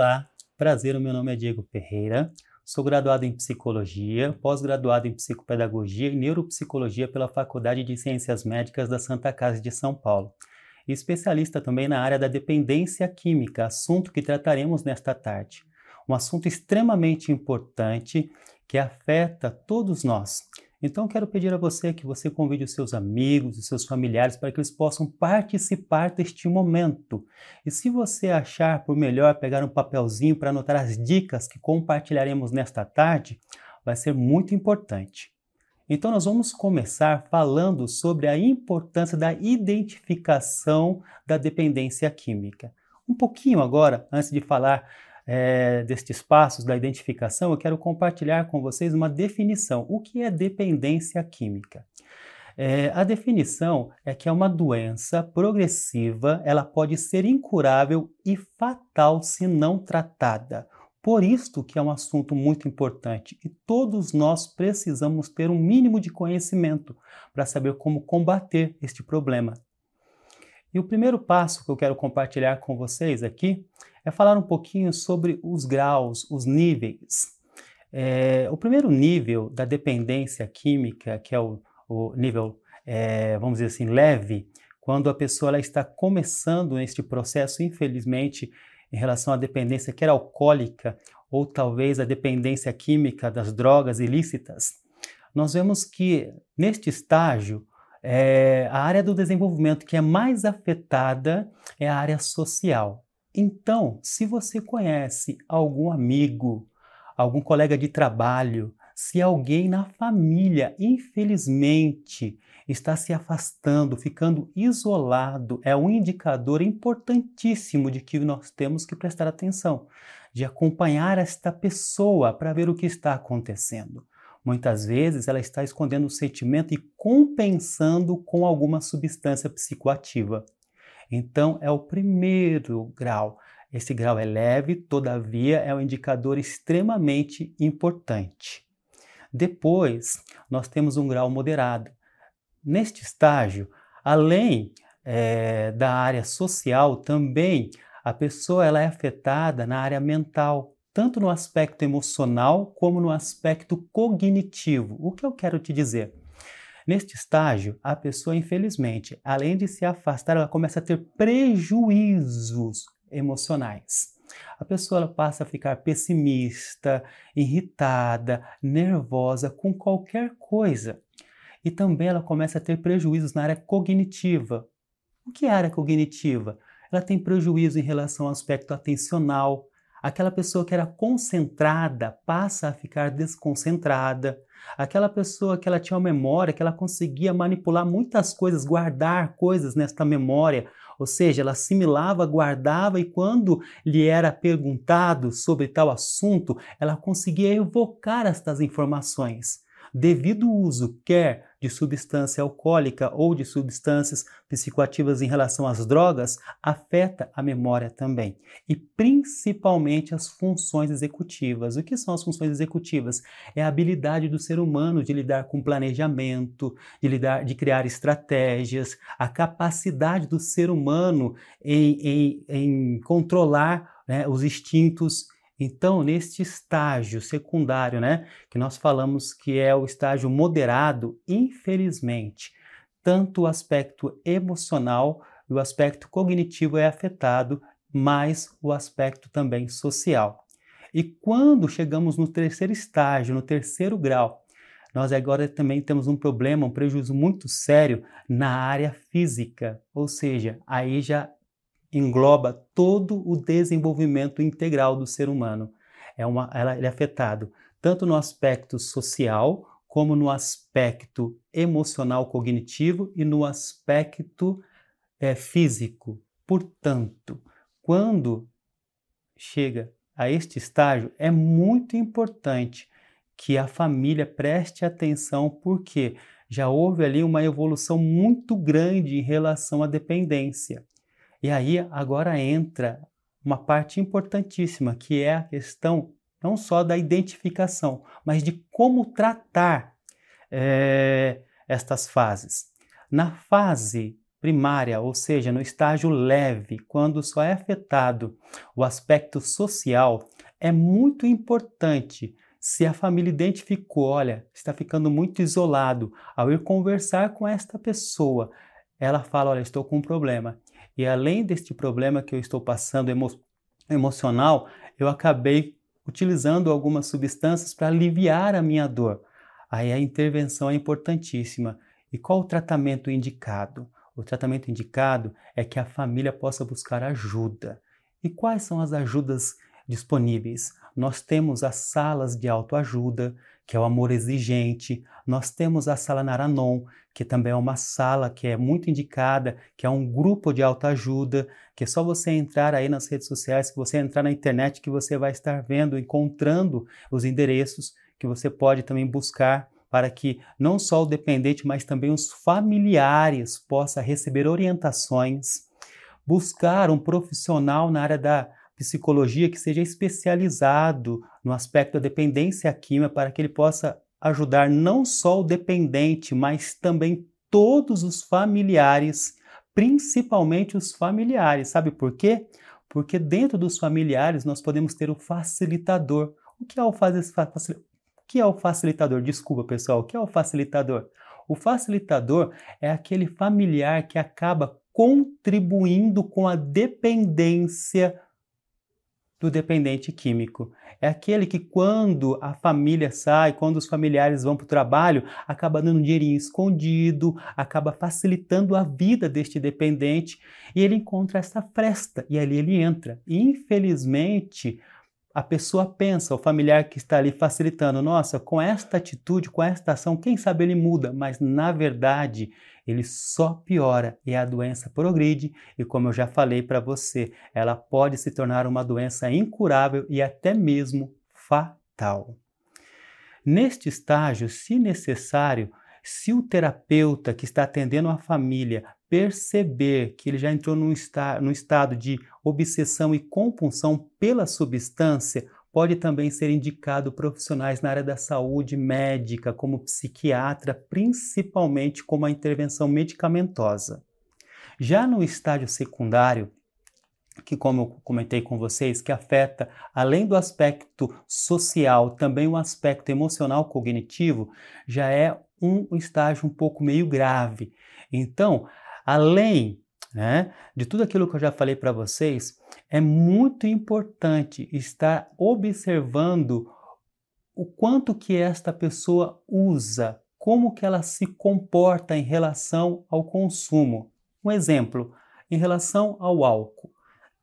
Olá, prazer, o meu nome é Diego Ferreira, sou graduado em Psicologia, pós-graduado em Psicopedagogia e Neuropsicologia pela Faculdade de Ciências Médicas da Santa Casa de São Paulo, e especialista também na área da dependência química, assunto que trataremos nesta tarde. Um assunto extremamente importante que afeta todos nós, então, quero pedir a você que você convide os seus amigos, os seus familiares para que eles possam participar deste momento. E se você achar por melhor pegar um papelzinho para anotar as dicas que compartilharemos nesta tarde, vai ser muito importante. Então, nós vamos começar falando sobre a importância da identificação da dependência química. Um pouquinho agora, antes de falar é, destes passos da identificação, eu quero compartilhar com vocês uma definição. O que é dependência química? É, a definição é que é uma doença progressiva, ela pode ser incurável e fatal se não tratada. Por isto que é um assunto muito importante e todos nós precisamos ter um mínimo de conhecimento para saber como combater este problema. E o primeiro passo que eu quero compartilhar com vocês aqui é falar um pouquinho sobre os graus, os níveis. É, o primeiro nível da dependência química, que é o, o nível, é, vamos dizer assim, leve, quando a pessoa está começando neste processo, infelizmente, em relação à dependência quer alcoólica ou talvez a dependência química das drogas ilícitas, nós vemos que neste estágio é, a área do desenvolvimento que é mais afetada é a área social. Então, se você conhece algum amigo, algum colega de trabalho, se alguém na família, infelizmente, está se afastando, ficando isolado, é um indicador importantíssimo de que nós temos que prestar atenção, de acompanhar esta pessoa para ver o que está acontecendo. Muitas vezes ela está escondendo o sentimento e compensando com alguma substância psicoativa. Então, é o primeiro grau. Esse grau é leve, todavia, é um indicador extremamente importante. Depois, nós temos um grau moderado. Neste estágio, além é, da área social, também a pessoa ela é afetada na área mental, tanto no aspecto emocional como no aspecto cognitivo. O que eu quero te dizer? Neste estágio, a pessoa, infelizmente, além de se afastar, ela começa a ter prejuízos emocionais. A pessoa passa a ficar pessimista, irritada, nervosa com qualquer coisa. E também ela começa a ter prejuízos na área cognitiva. O que é área cognitiva? Ela tem prejuízo em relação ao aspecto atencional. Aquela pessoa que era concentrada passa a ficar desconcentrada. Aquela pessoa que ela tinha uma memória, que ela conseguia manipular muitas coisas, guardar coisas nesta memória, ou seja, ela assimilava, guardava e quando lhe era perguntado sobre tal assunto, ela conseguia evocar estas informações. Devido uso quer de substância alcoólica ou de substâncias psicoativas em relação às drogas afeta a memória também e principalmente as funções executivas. O que são as funções executivas? É a habilidade do ser humano de lidar com planejamento, de lidar, de criar estratégias, a capacidade do ser humano em, em, em controlar né, os instintos então, neste estágio secundário, né, que nós falamos que é o estágio moderado, infelizmente, tanto o aspecto emocional e o aspecto cognitivo é afetado, mas o aspecto também social. E quando chegamos no terceiro estágio, no terceiro grau, nós agora também temos um problema, um prejuízo muito sério na área física, ou seja, aí já engloba todo o desenvolvimento integral do ser humano. É uma, ela, ele é afetado tanto no aspecto social, como no aspecto emocional cognitivo e no aspecto é, físico. Portanto, quando chega a este estágio, é muito importante que a família preste atenção, porque já houve ali uma evolução muito grande em relação à dependência. E aí agora entra uma parte importantíssima, que é a questão não só da identificação, mas de como tratar é, estas fases. Na fase primária, ou seja, no estágio leve, quando só é afetado o aspecto social, é muito importante se a família identificou, olha, está ficando muito isolado, ao ir conversar com esta pessoa, ela fala, olha, estou com um problema. E além deste problema que eu estou passando emo emocional, eu acabei utilizando algumas substâncias para aliviar a minha dor. Aí a intervenção é importantíssima. E qual o tratamento indicado? O tratamento indicado é que a família possa buscar ajuda. E quais são as ajudas disponíveis? Nós temos as salas de autoajuda, que é o amor exigente. Nós temos a sala Naranon, que também é uma sala que é muito indicada, que é um grupo de autoajuda, que é só você entrar aí nas redes sociais, que você entrar na internet, que você vai estar vendo, encontrando os endereços que você pode também buscar para que não só o dependente, mas também os familiares possam receber orientações, buscar um profissional na área da psicologia que seja especializado no aspecto da dependência química para que ele possa ajudar não só o dependente, mas também todos os familiares, principalmente os familiares. Sabe por quê? Porque dentro dos familiares nós podemos ter o facilitador. O que é o facilitador? que é o facilitador? Desculpa, pessoal, o que é o facilitador? O facilitador é aquele familiar que acaba contribuindo com a dependência do dependente químico. É aquele que, quando a família sai, quando os familiares vão para o trabalho, acaba dando um dinheirinho escondido, acaba facilitando a vida deste dependente e ele encontra essa fresta e ali ele entra. E, infelizmente, a pessoa pensa, o familiar que está ali facilitando, nossa, com esta atitude, com esta ação, quem sabe ele muda, mas na verdade ele só piora e a doença progride e como eu já falei para você, ela pode se tornar uma doença incurável e até mesmo fatal. Neste estágio, se necessário, se o terapeuta que está atendendo a família perceber que ele já entrou num, esta, num estado de obsessão e compulsão pela substância, pode também ser indicado profissionais na área da saúde médica, como psiquiatra, principalmente como a intervenção medicamentosa. Já no estágio secundário, que como eu comentei com vocês, que afeta além do aspecto social, também o aspecto emocional cognitivo, já é um estágio um pouco meio grave. Então, além né, de tudo aquilo que eu já falei para vocês, é muito importante estar observando o quanto que esta pessoa usa, como que ela se comporta em relação ao consumo. Um exemplo, em relação ao álcool.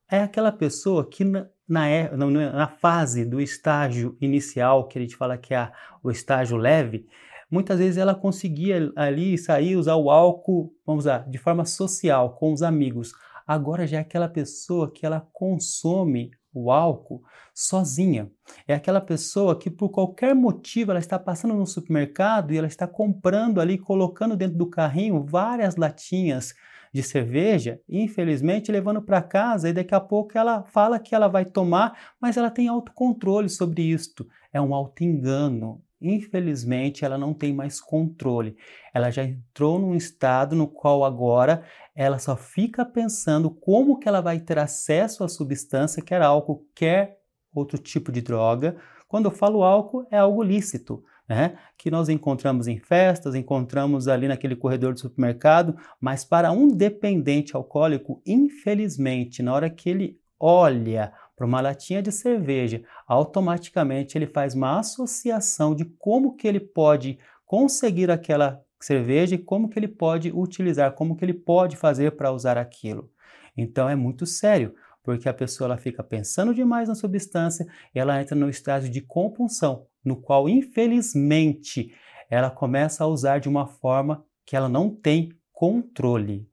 É aquela pessoa que na, na, é, na fase do estágio inicial, que a gente fala que é o estágio leve, muitas vezes ela conseguia ali sair, usar o álcool, vamos lá, de forma social, com os amigos. Agora já é aquela pessoa que ela consome o álcool sozinha. É aquela pessoa que por qualquer motivo ela está passando no supermercado e ela está comprando ali, colocando dentro do carrinho várias latinhas de cerveja, infelizmente levando para casa e daqui a pouco ela fala que ela vai tomar, mas ela tem autocontrole sobre isto. É um auto-engano, infelizmente, ela não tem mais controle. Ela já entrou num estado no qual agora ela só fica pensando como que ela vai ter acesso à substância, quer álcool, quer outro tipo de droga. Quando eu falo álcool, é algo lícito, né? Que nós encontramos em festas, encontramos ali naquele corredor do supermercado, mas para um dependente alcoólico, infelizmente, na hora que ele olha para uma latinha de cerveja, automaticamente ele faz uma associação de como que ele pode conseguir aquela cerveja e como que ele pode utilizar, como que ele pode fazer para usar aquilo. Então é muito sério, porque a pessoa ela fica pensando demais na substância e ela entra no estágio de compulsão, no qual infelizmente ela começa a usar de uma forma que ela não tem controle.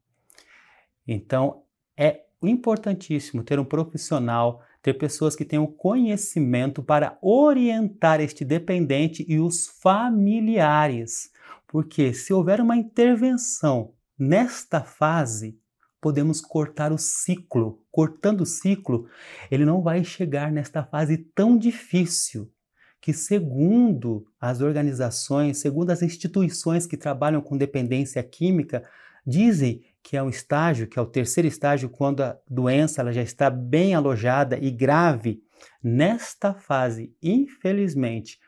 Então é importantíssimo ter um profissional ter pessoas que tenham conhecimento para orientar este dependente e os familiares. Porque se houver uma intervenção nesta fase, podemos cortar o ciclo. Cortando o ciclo, ele não vai chegar nesta fase tão difícil que, segundo as organizações, segundo as instituições que trabalham com dependência química, dizem que é um estágio, que é o terceiro estágio, quando a doença ela já está bem alojada e grave. Nesta fase, infelizmente,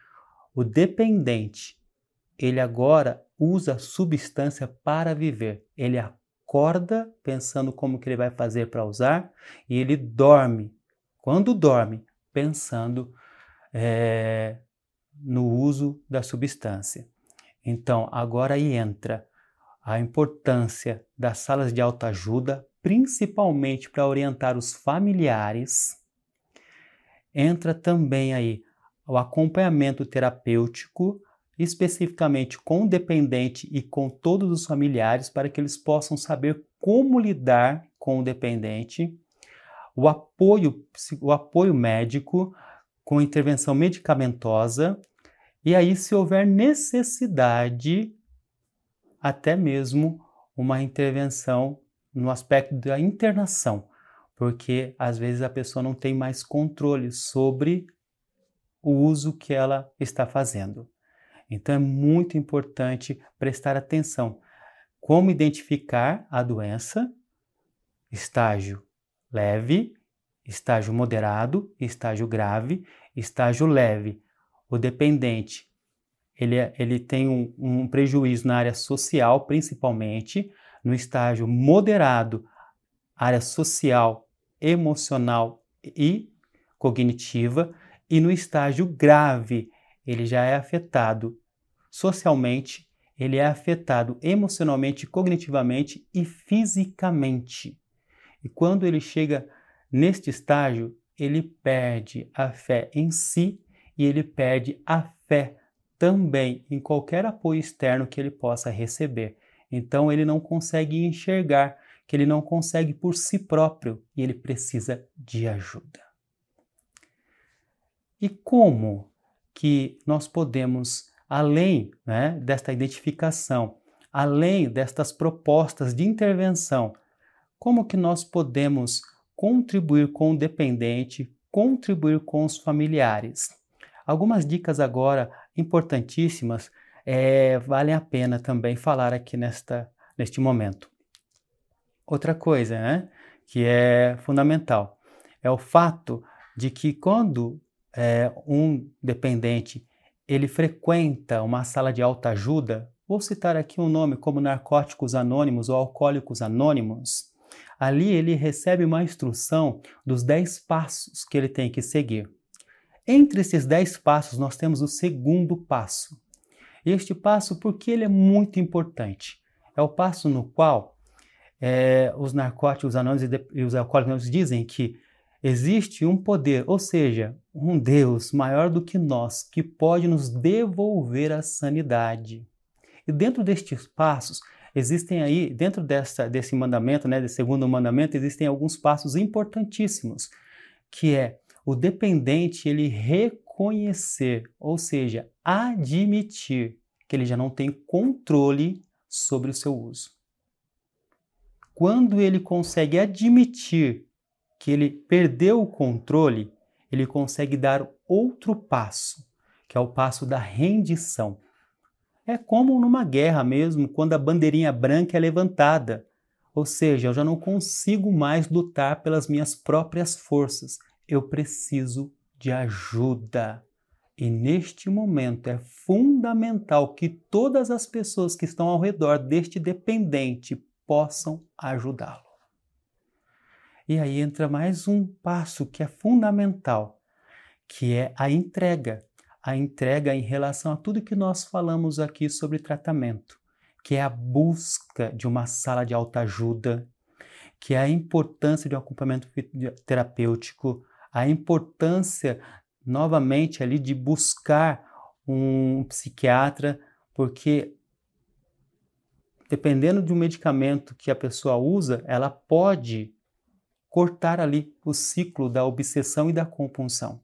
o dependente, ele agora usa substância para viver. Ele acorda pensando como que ele vai fazer para usar e ele dorme. Quando dorme, pensando é, no uso da substância. Então, agora aí entra a importância das salas de autoajuda, principalmente para orientar os familiares. Entra também aí o acompanhamento terapêutico, especificamente com o dependente e com todos os familiares, para que eles possam saber como lidar com o dependente, o apoio, o apoio médico com intervenção medicamentosa, e aí, se houver necessidade, até mesmo uma intervenção no aspecto da internação, porque às vezes a pessoa não tem mais controle sobre o uso que ela está fazendo. Então é muito importante prestar atenção. Como identificar a doença? Estágio leve, estágio moderado, estágio grave, estágio leve. O dependente ele, é, ele tem um, um prejuízo na área social, principalmente, no estágio moderado, área social, emocional e cognitiva, e no estágio grave, ele já é afetado socialmente, ele é afetado emocionalmente, cognitivamente e fisicamente. E quando ele chega neste estágio, ele perde a fé em si e ele perde a fé também em qualquer apoio externo que ele possa receber. Então ele não consegue enxergar que ele não consegue por si próprio e ele precisa de ajuda. E como que nós podemos, além né, desta identificação, além destas propostas de intervenção, como que nós podemos contribuir com o dependente, contribuir com os familiares? Algumas dicas agora importantíssimas é, valem a pena também falar aqui nesta, neste momento. Outra coisa né, que é fundamental é o fato de que quando é, um dependente ele frequenta uma sala de alta ajuda, vou citar aqui um nome como Narcóticos Anônimos ou Alcoólicos Anônimos, ali ele recebe uma instrução dos 10 passos que ele tem que seguir. Entre esses dez passos, nós temos o segundo passo. Este passo, porque ele é muito importante? É o passo no qual é, os narcóticos anônimos e os alcoólicos dizem que existe um poder, ou seja, um Deus maior do que nós, que pode nos devolver a sanidade. E dentro destes passos, existem aí, dentro dessa, desse mandamento, né, desse segundo mandamento, existem alguns passos importantíssimos, que é o dependente ele reconhecer, ou seja, admitir que ele já não tem controle sobre o seu uso. Quando ele consegue admitir que ele perdeu o controle, ele consegue dar outro passo, que é o passo da rendição. É como numa guerra mesmo, quando a bandeirinha branca é levantada. Ou seja, eu já não consigo mais lutar pelas minhas próprias forças eu preciso de ajuda. E neste momento é fundamental que todas as pessoas que estão ao redor deste dependente possam ajudá-lo. E aí entra mais um passo que é fundamental, que é a entrega. A entrega em relação a tudo que nós falamos aqui sobre tratamento, que é a busca de uma sala de autoajuda, que é a importância de um acompanhamento terapêutico, a importância novamente ali de buscar um psiquiatra, porque dependendo de um medicamento que a pessoa usa, ela pode cortar ali o ciclo da obsessão e da compulsão.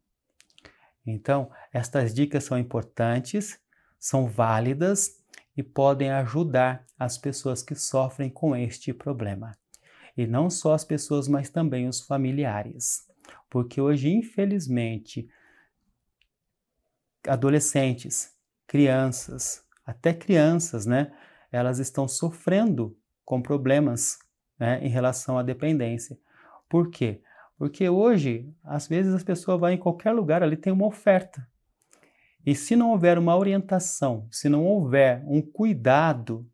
Então, estas dicas são importantes, são válidas e podem ajudar as pessoas que sofrem com este problema. E não só as pessoas, mas também os familiares. Porque hoje, infelizmente, adolescentes, crianças, até crianças, né, elas estão sofrendo com problemas né, em relação à dependência. Por quê? Porque hoje, às vezes, as pessoas vão em qualquer lugar, ali tem uma oferta. E se não houver uma orientação, se não houver um cuidado,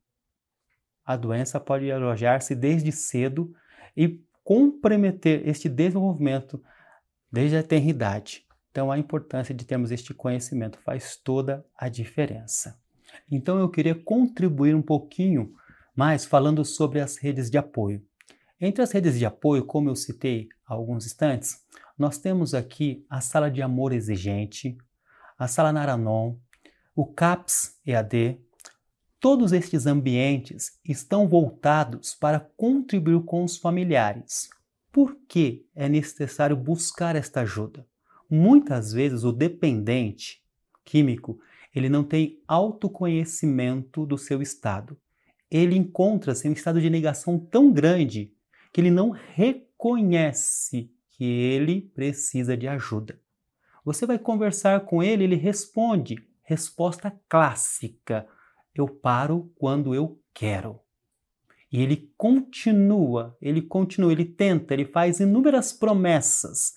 a doença pode alojar-se desde cedo e comprometer este desenvolvimento desde a tenridade. Então, a importância de termos este conhecimento faz toda a diferença. Então, eu queria contribuir um pouquinho mais falando sobre as redes de apoio. Entre as redes de apoio, como eu citei há alguns instantes, nós temos aqui a Sala de Amor Exigente, a Sala Naranon, o CAPS EAD. Todos estes ambientes estão voltados para contribuir com os familiares. Por que é necessário buscar esta ajuda? Muitas vezes o dependente químico, ele não tem autoconhecimento do seu estado. Ele encontra-se em um estado de negação tão grande que ele não reconhece que ele precisa de ajuda. Você vai conversar com ele, ele responde. Resposta clássica: eu paro quando eu quero. E ele continua, ele continua, ele tenta, ele faz inúmeras promessas.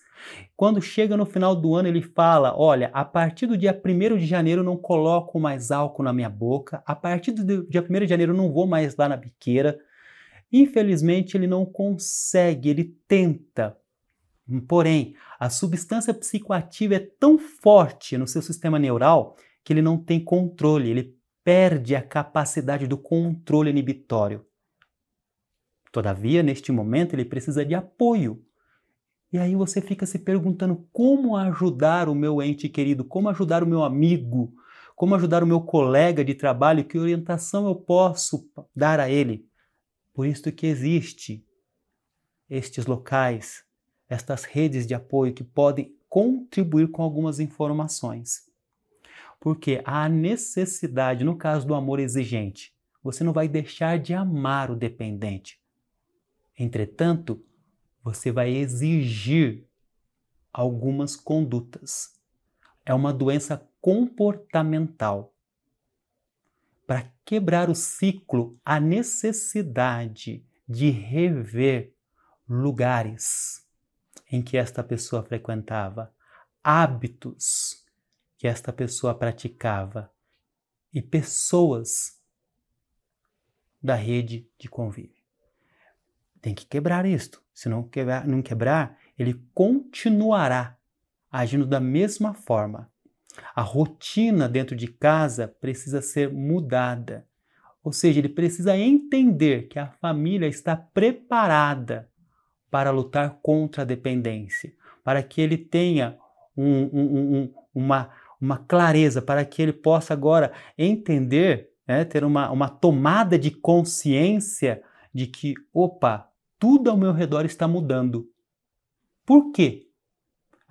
Quando chega no final do ano, ele fala: Olha, a partir do dia 1 de janeiro não coloco mais álcool na minha boca, a partir do dia 1 de janeiro não vou mais lá na biqueira, Infelizmente, ele não consegue, ele tenta. Porém, a substância psicoativa é tão forte no seu sistema neural que ele não tem controle, ele perde a capacidade do controle inibitório. Todavia, neste momento, ele precisa de apoio. E aí você fica se perguntando como ajudar o meu ente querido, como ajudar o meu amigo, como ajudar o meu colega de trabalho, que orientação eu posso dar a ele? Por isso que existe estes locais, estas redes de apoio que podem contribuir com algumas informações. Porque há necessidade, no caso do amor exigente, você não vai deixar de amar o dependente. Entretanto, você vai exigir algumas condutas. É uma doença comportamental para quebrar o ciclo, a necessidade de rever lugares em que esta pessoa frequentava, hábitos que esta pessoa praticava e pessoas da rede de convívio. Tem que quebrar isto. Se não quebrar, não quebrar, ele continuará agindo da mesma forma, a rotina dentro de casa precisa ser mudada. Ou seja, ele precisa entender que a família está preparada para lutar contra a dependência, para que ele tenha um, um, um, uma, uma clareza, para que ele possa agora entender, né, ter uma, uma tomada de consciência de que, opa, tudo ao meu redor está mudando. Por quê?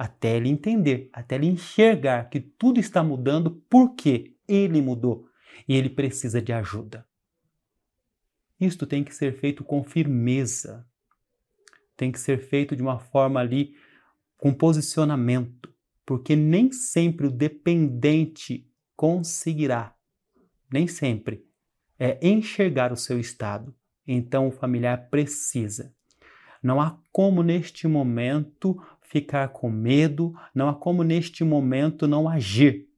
até ele entender, até ele enxergar que tudo está mudando porque ele mudou e ele precisa de ajuda. Isto tem que ser feito com firmeza, tem que ser feito de uma forma ali com posicionamento, porque nem sempre o dependente conseguirá, nem sempre, é enxergar o seu estado. Então o familiar precisa. Não há como neste momento ficar com medo, não há como neste momento não agir.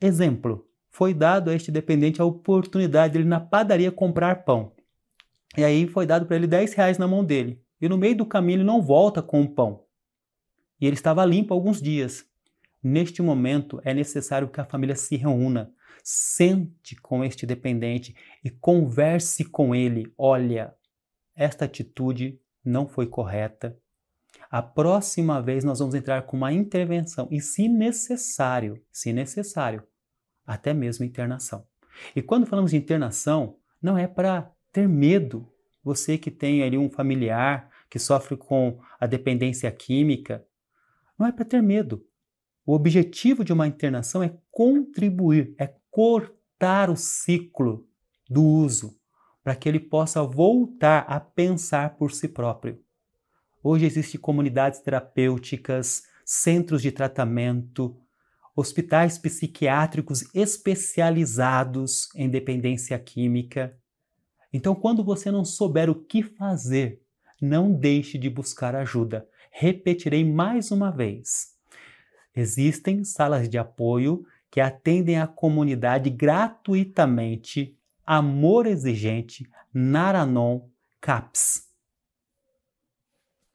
Exemplo: foi dado a este dependente a oportunidade de ele na padaria comprar pão. E aí foi dado para ele 10 reais na mão dele. E no meio do caminho ele não volta com o pão. E ele estava limpo alguns dias. Neste momento é necessário que a família se reúna, sente com este dependente e converse com ele. Olha, esta atitude não foi correta, a próxima vez nós vamos entrar com uma intervenção e, se necessário, se necessário, até mesmo internação. E quando falamos de internação, não é para ter medo. Você que tem ali um familiar que sofre com a dependência química, não é para ter medo. O objetivo de uma internação é contribuir, é cortar o ciclo do uso, para que ele possa voltar a pensar por si próprio. Hoje existem comunidades terapêuticas, centros de tratamento, hospitais psiquiátricos especializados em dependência química. Então, quando você não souber o que fazer, não deixe de buscar ajuda. Repetirei mais uma vez. Existem salas de apoio que atendem a comunidade gratuitamente. Amor Exigente, Naranon, CAPS.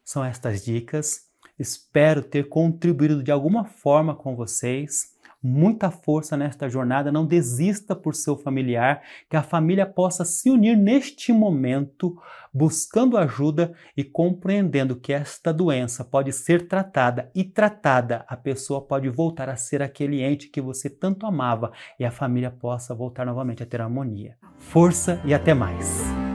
São estas dicas. Espero ter contribuído de alguma forma com vocês muita força nesta jornada, não desista por seu familiar, que a família possa se unir neste momento, buscando ajuda e compreendendo que esta doença pode ser tratada e tratada, a pessoa pode voltar a ser aquele ente que você tanto amava e a família possa voltar novamente a ter harmonia. Força e até mais!